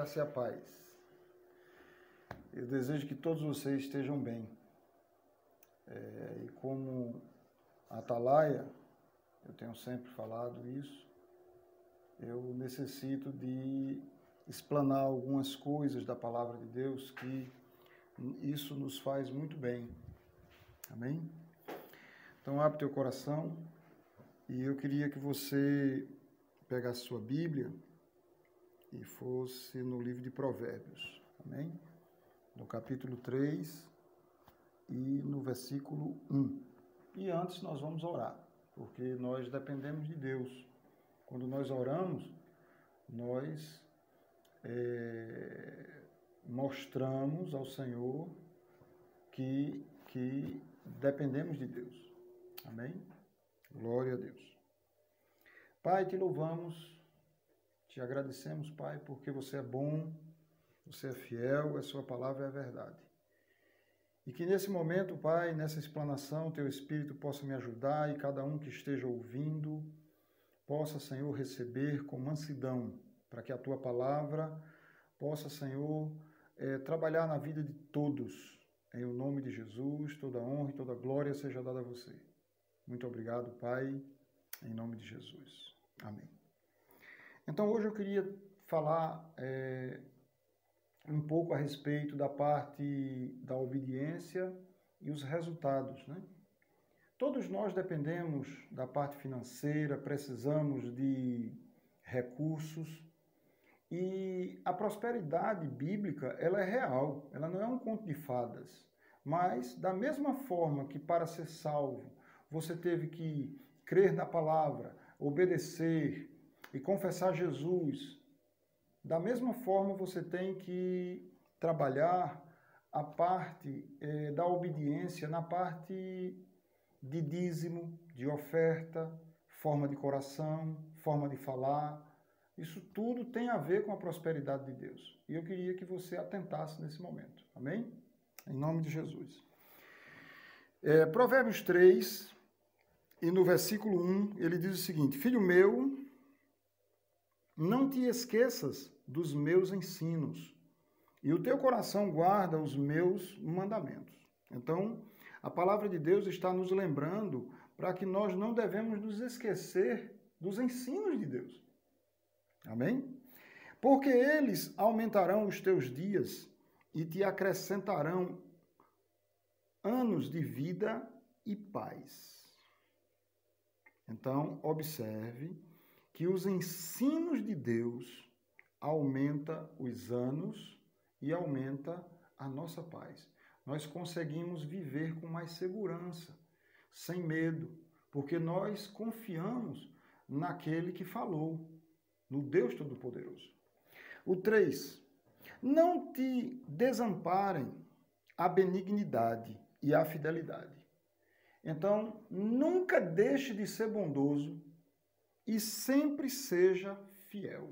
graça e a paz. Eu desejo que todos vocês estejam bem. É, e como atalaia, eu tenho sempre falado isso, eu necessito de explanar algumas coisas da palavra de Deus que isso nos faz muito bem. Amém? Então abre teu coração e eu queria que você pegasse sua Bíblia e fosse no livro de Provérbios. Amém? No capítulo 3 e no versículo 1. E antes nós vamos orar, porque nós dependemos de Deus. Quando nós oramos, nós é, mostramos ao Senhor que, que dependemos de Deus. Amém? Glória a Deus. Pai, te louvamos te agradecemos, Pai, porque você é bom, você é fiel, a sua palavra é a verdade. E que nesse momento, Pai, nessa explanação, teu Espírito possa me ajudar e cada um que esteja ouvindo possa, Senhor, receber com mansidão, para que a tua palavra possa, Senhor, é, trabalhar na vida de todos. Em o nome de Jesus, toda honra e toda glória seja dada a você. Muito obrigado, Pai, em nome de Jesus. Amém. Então hoje eu queria falar é, um pouco a respeito da parte da obediência e os resultados. Né? Todos nós dependemos da parte financeira, precisamos de recursos e a prosperidade bíblica ela é real, ela não é um conto de fadas. Mas da mesma forma que para ser salvo você teve que crer na palavra, obedecer, e confessar Jesus, da mesma forma você tem que trabalhar a parte eh, da obediência na parte de dízimo, de oferta, forma de coração, forma de falar. Isso tudo tem a ver com a prosperidade de Deus. E eu queria que você atentasse nesse momento. Amém? Em nome de Jesus. É, Provérbios 3, e no versículo 1, ele diz o seguinte: Filho meu, não te esqueças dos meus ensinos, e o teu coração guarda os meus mandamentos. Então, a palavra de Deus está nos lembrando para que nós não devemos nos esquecer dos ensinos de Deus. Amém? Porque eles aumentarão os teus dias e te acrescentarão anos de vida e paz. Então, observe que os ensinos de Deus aumenta os anos e aumenta a nossa paz. Nós conseguimos viver com mais segurança, sem medo, porque nós confiamos naquele que falou, no Deus Todo-Poderoso. O 3. Não te desamparem a benignidade e a fidelidade. Então, nunca deixe de ser bondoso e sempre seja fiel.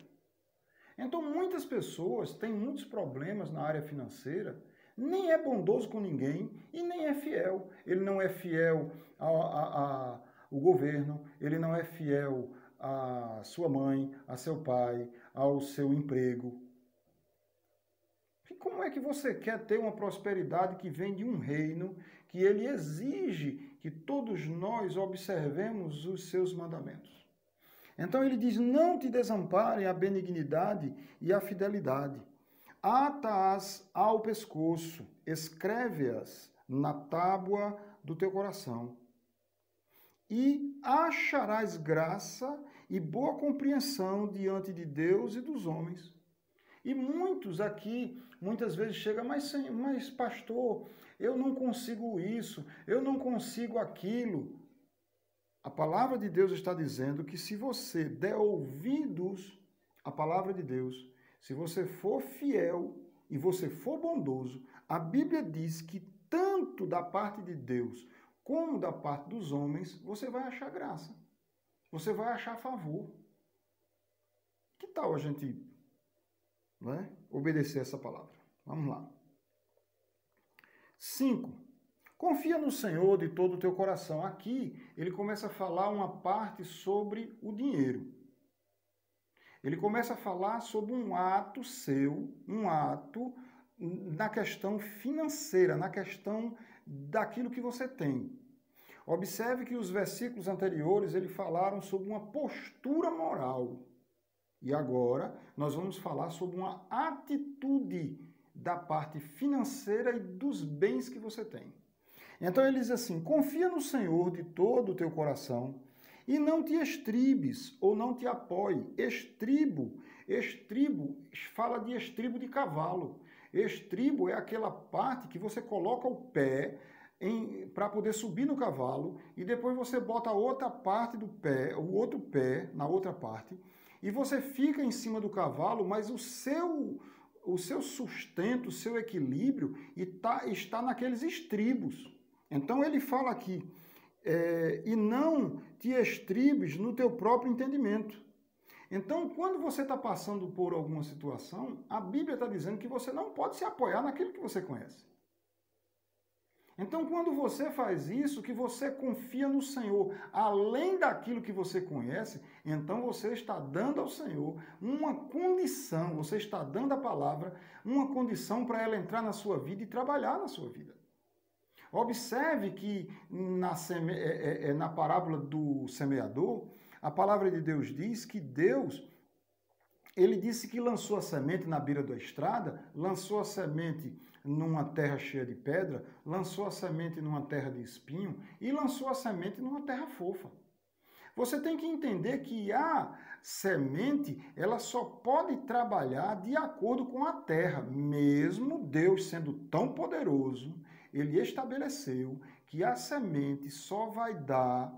Então, muitas pessoas têm muitos problemas na área financeira, nem é bondoso com ninguém e nem é fiel. Ele não é fiel ao governo, ele não é fiel à sua mãe, a seu pai, ao seu emprego. E como é que você quer ter uma prosperidade que vem de um reino que ele exige que todos nós observemos os seus mandamentos? Então ele diz: Não te desamparem a benignidade e a fidelidade. Ata-as ao pescoço, escreve-as na tábua do teu coração. E acharás graça e boa compreensão diante de Deus e dos homens. E muitos aqui, muitas vezes chegam, mas, mas pastor, eu não consigo isso, eu não consigo aquilo. A palavra de Deus está dizendo que se você der ouvidos à palavra de Deus, se você for fiel e você for bondoso, a Bíblia diz que tanto da parte de Deus como da parte dos homens, você vai achar graça. Você vai achar favor. Que tal a gente né, obedecer essa palavra? Vamos lá. 5. Confia no Senhor de todo o teu coração. Aqui ele começa a falar uma parte sobre o dinheiro. Ele começa a falar sobre um ato seu, um ato na questão financeira, na questão daquilo que você tem. Observe que os versículos anteriores ele falaram sobre uma postura moral. E agora nós vamos falar sobre uma atitude da parte financeira e dos bens que você tem. Então ele diz assim: confia no Senhor de todo o teu coração e não te estribes ou não te apoie. Estribo, estribo, fala de estribo de cavalo. Estribo é aquela parte que você coloca o pé para poder subir no cavalo e depois você bota a outra parte do pé, o outro pé na outra parte e você fica em cima do cavalo, mas o seu o seu sustento, o seu equilíbrio está, está naqueles estribos. Então ele fala aqui, é, e não te estribes no teu próprio entendimento. Então, quando você está passando por alguma situação, a Bíblia está dizendo que você não pode se apoiar naquilo que você conhece. Então, quando você faz isso, que você confia no Senhor, além daquilo que você conhece, então você está dando ao Senhor uma condição, você está dando a palavra, uma condição para ela entrar na sua vida e trabalhar na sua vida. Observe que na, seme... É, é, é, na parábola do semeador, a palavra de Deus diz que Deus, ele disse que lançou a semente na beira da estrada, lançou a semente numa terra cheia de pedra, lançou a semente numa terra de espinho e lançou a semente numa terra fofa. Você tem que entender que a semente, ela só pode trabalhar de acordo com a terra, mesmo Deus sendo tão poderoso, ele estabeleceu que a semente só vai dar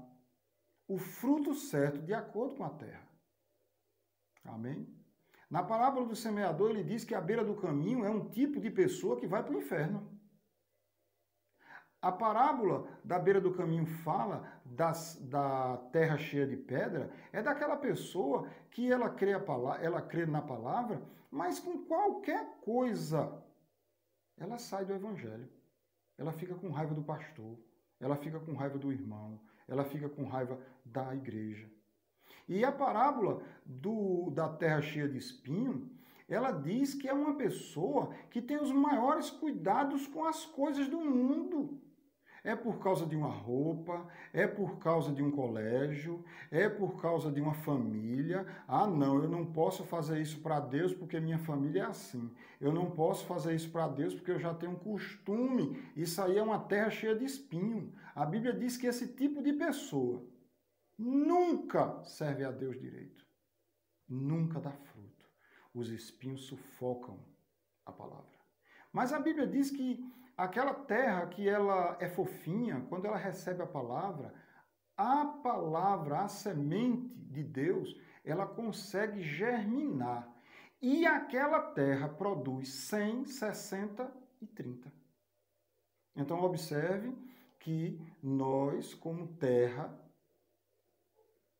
o fruto certo de acordo com a terra. Amém? Na parábola do semeador, ele diz que a beira do caminho é um tipo de pessoa que vai para o inferno. A parábola da beira do caminho fala das, da terra cheia de pedra, é daquela pessoa que ela crê, palavra, ela crê na palavra, mas com qualquer coisa ela sai do evangelho. Ela fica com raiva do pastor, ela fica com raiva do irmão, ela fica com raiva da igreja. E a parábola do, da terra cheia de espinho, ela diz que é uma pessoa que tem os maiores cuidados com as coisas do mundo. É por causa de uma roupa, é por causa de um colégio, é por causa de uma família. Ah, não, eu não posso fazer isso para Deus porque minha família é assim. Eu não posso fazer isso para Deus porque eu já tenho um costume. Isso aí é uma terra cheia de espinho. A Bíblia diz que esse tipo de pessoa nunca serve a Deus direito. Nunca dá fruto. Os espinhos sufocam a palavra. Mas a Bíblia diz que aquela terra que ela é fofinha, quando ela recebe a palavra, a palavra, a semente de Deus, ela consegue germinar. E aquela terra produz 100, 60 e 30. Então observe que nós, como terra,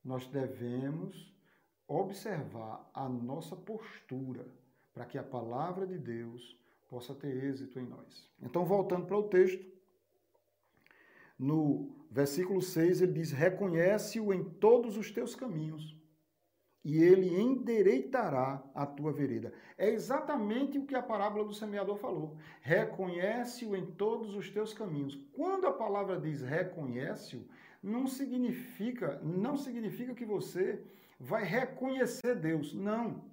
nós devemos observar a nossa postura para que a palavra de Deus possa ter êxito em nós. Então, voltando para o texto, no versículo 6 ele diz: Reconhece-o em todos os teus caminhos, e ele endereitará a tua vereda. É exatamente o que a parábola do semeador falou. Reconhece-o em todos os teus caminhos. Quando a palavra diz reconhece-o, não significa, não significa que você vai reconhecer Deus. Não.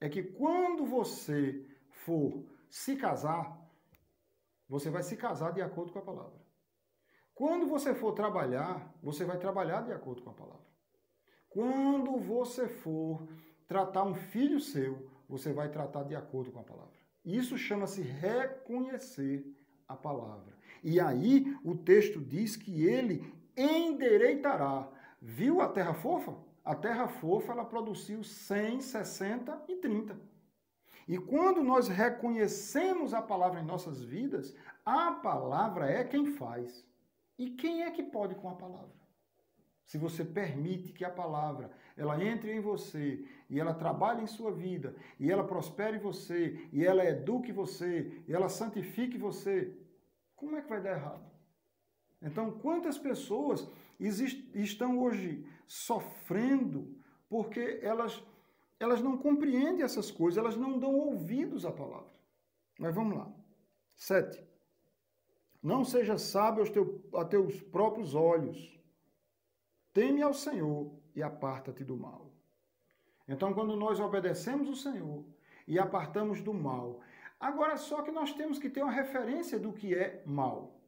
É que quando você for se casar, você vai se casar de acordo com a palavra. Quando você for trabalhar, você vai trabalhar de acordo com a palavra. Quando você for tratar um filho seu, você vai tratar de acordo com a palavra. Isso chama-se reconhecer a palavra. E aí o texto diz que ele endereitará. Viu a terra fofa? A terra fofa ela produziu 100, 60 e 30. E quando nós reconhecemos a palavra em nossas vidas, a palavra é quem faz. E quem é que pode com a palavra? Se você permite que a palavra ela entre em você e ela trabalhe em sua vida e ela prospere você e ela eduque você e ela santifique você, como é que vai dar errado? Então, quantas pessoas estão hoje sofrendo porque elas elas não compreendem essas coisas, elas não dão ouvidos à palavra. Mas vamos lá. Sete. Não seja sábio aos teu, a teus próprios olhos. Teme ao Senhor e aparta-te do mal. Então, quando nós obedecemos o Senhor e apartamos do mal, agora só que nós temos que ter uma referência do que é mal.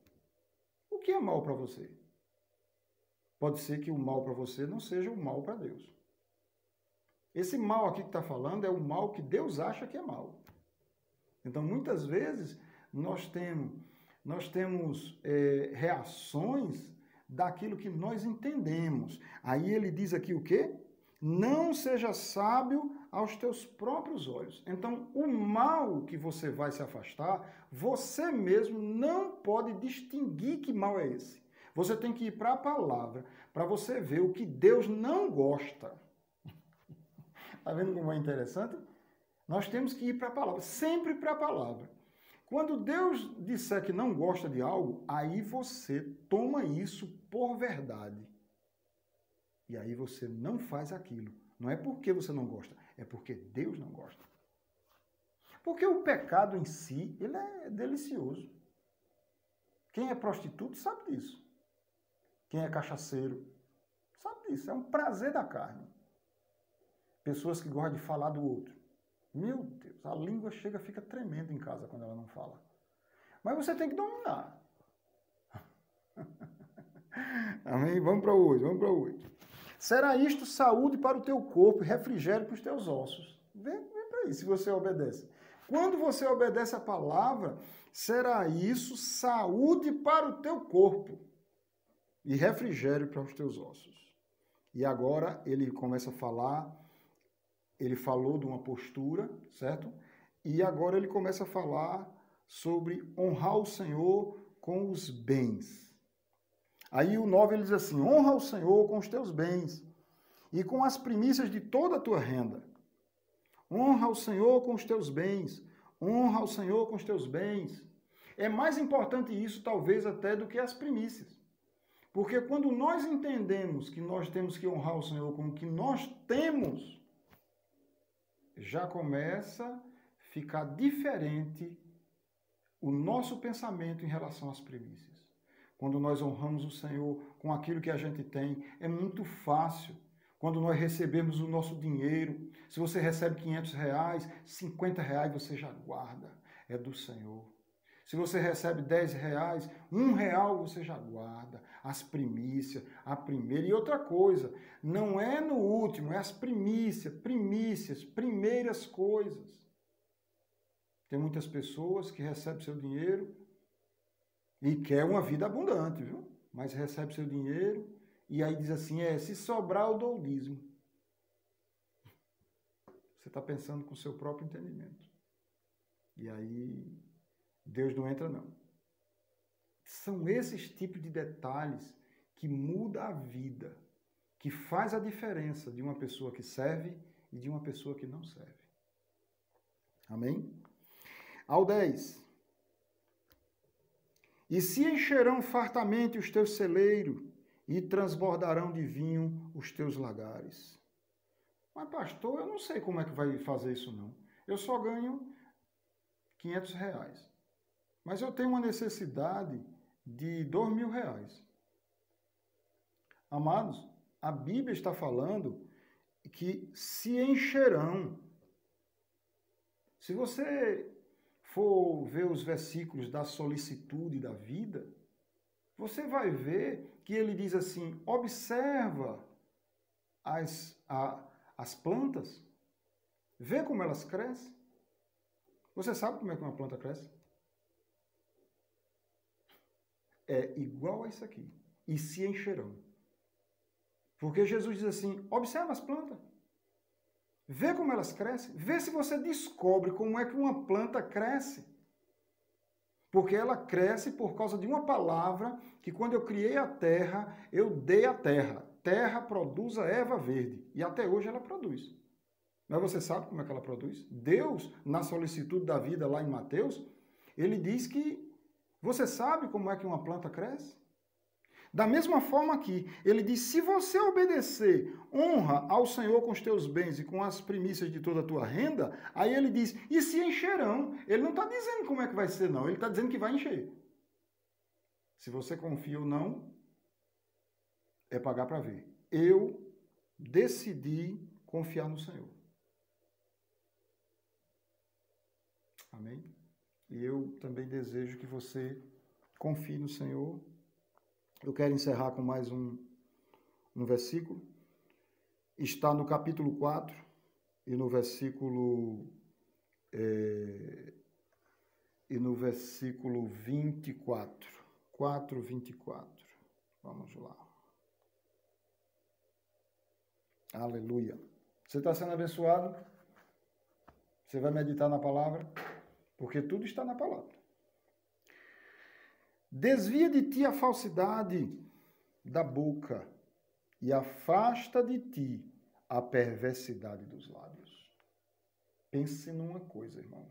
O que é mal para você? Pode ser que o mal para você não seja o mal para Deus. Esse mal aqui que está falando é o mal que Deus acha que é mal. Então, muitas vezes, nós temos, nós temos é, reações daquilo que nós entendemos. Aí ele diz aqui o quê? Não seja sábio aos teus próprios olhos. Então, o mal que você vai se afastar, você mesmo não pode distinguir que mal é esse. Você tem que ir para a palavra para você ver o que Deus não gosta. Está vendo como é interessante? Nós temos que ir para a palavra, sempre para a palavra. Quando Deus disser que não gosta de algo, aí você toma isso por verdade. E aí você não faz aquilo. Não é porque você não gosta, é porque Deus não gosta. Porque o pecado em si, ele é delicioso. Quem é prostituto sabe disso. Quem é cachaceiro sabe disso. É um prazer da carne. Pessoas que gostam de falar do outro. Meu Deus, a língua chega, fica tremendo em casa quando ela não fala. Mas você tem que dominar. Amém? Vamos para hoje, vamos para hoje. Será isto saúde para o teu corpo e refrigério para os teus ossos. Vem, vem para aí, se você obedece. Quando você obedece a palavra, será isso saúde para o teu corpo e refrigério para os teus ossos. E agora ele começa a falar ele falou de uma postura, certo? E agora ele começa a falar sobre honrar o Senhor com os bens. Aí o 9 ele diz assim: honra o Senhor com os teus bens e com as primícias de toda a tua renda. Honra o Senhor com os teus bens. Honra o Senhor com os teus bens. É mais importante isso, talvez, até do que as primícias. Porque quando nós entendemos que nós temos que honrar o Senhor com o que nós temos, já começa a ficar diferente o nosso pensamento em relação às primícias. Quando nós honramos o Senhor com aquilo que a gente tem, é muito fácil. Quando nós recebemos o nosso dinheiro, se você recebe 500 reais, 50 reais você já guarda, é do Senhor. Se você recebe 10 reais, um real você já guarda, as primícias, a primeira. E outra coisa, não é no último, é as primícias, primícias, primeiras coisas. Tem muitas pessoas que recebem seu dinheiro e quer uma vida abundante, viu? Mas recebe seu dinheiro e aí diz assim, é, se sobrar eu dou o dízimo. Você está pensando com o seu próprio entendimento. E aí Deus não entra, não. São esses tipos de detalhes que mudam a vida, que faz a diferença de uma pessoa que serve e de uma pessoa que não serve. Amém? Ao 10. E se encherão fartamente os teus celeiros e transbordarão de vinho os teus lagares. Mas, pastor, eu não sei como é que vai fazer isso, não. Eu só ganho 500 reais. Mas eu tenho uma necessidade de dois mil reais. Amados, a Bíblia está falando que se encherão. Se você for ver os versículos da solicitude da vida, você vai ver que ele diz assim: observa as, a, as plantas, vê como elas crescem. Você sabe como é que uma planta cresce? É igual a isso aqui, e se encherão. Porque Jesus diz assim: observa as plantas. Vê como elas crescem. Vê se você descobre como é que uma planta cresce. Porque ela cresce por causa de uma palavra que, quando eu criei a terra, eu dei a terra. Terra produz a erva verde. E até hoje ela produz. Mas você sabe como é que ela produz? Deus, na solicitude da vida, lá em Mateus, ele diz que você sabe como é que uma planta cresce? Da mesma forma aqui, ele diz: se você obedecer, honra ao Senhor com os teus bens e com as primícias de toda a tua renda, aí ele diz: e se encherão. Ele não está dizendo como é que vai ser, não. Ele está dizendo que vai encher. Se você confia ou não, é pagar para ver. Eu decidi confiar no Senhor. Amém? E eu também desejo que você confie no Senhor eu quero encerrar com mais um, um versículo. Está no capítulo 4 e no versículo. É, e no versículo 24. 4, 24. Vamos lá. Aleluia. Você está sendo abençoado? Você vai meditar na palavra? Porque tudo está na palavra. Desvia de ti a falsidade da boca e afasta de ti a perversidade dos lábios. Pense numa coisa, irmão,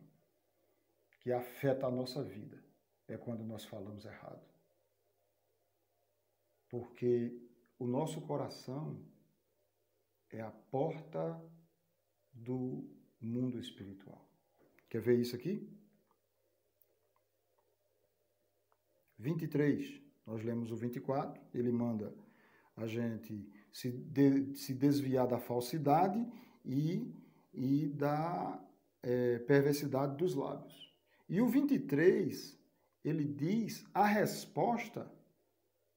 que afeta a nossa vida, é quando nós falamos errado. Porque o nosso coração é a porta do mundo espiritual. Quer ver isso aqui? 23, nós lemos o 24, ele manda a gente se, de, se desviar da falsidade e, e da é, perversidade dos lábios. E o 23, ele diz a resposta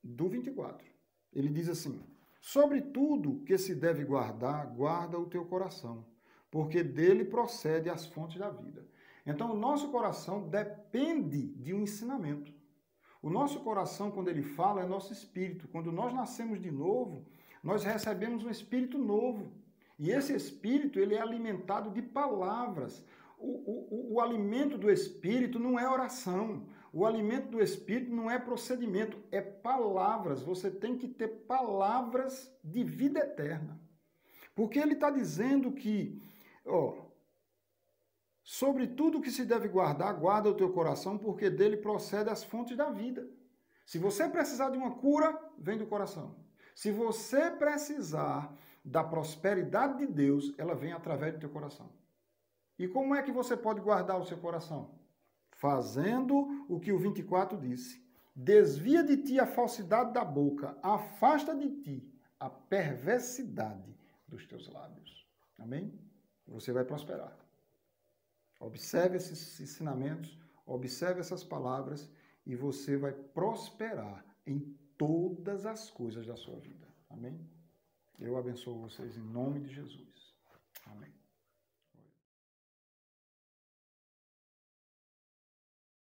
do 24. Ele diz assim: Sobre tudo que se deve guardar, guarda o teu coração, porque dele procede as fontes da vida. Então, o nosso coração depende de um ensinamento. O nosso coração, quando ele fala, é nosso espírito. Quando nós nascemos de novo, nós recebemos um espírito novo. E esse espírito, ele é alimentado de palavras. O, o, o alimento do espírito não é oração. O alimento do espírito não é procedimento, é palavras. Você tem que ter palavras de vida eterna. Porque ele está dizendo que, ó, Sobre tudo que se deve guardar, guarda o teu coração, porque dele procede as fontes da vida. Se você precisar de uma cura, vem do coração. Se você precisar da prosperidade de Deus, ela vem através do teu coração. E como é que você pode guardar o seu coração? Fazendo o que o 24 disse. Desvia de ti a falsidade da boca, afasta de ti a perversidade dos teus lábios. Amém? Você vai prosperar. Observe esses ensinamentos, observe essas palavras e você vai prosperar em todas as coisas da sua vida. Amém? Eu abençoo vocês em nome de Jesus.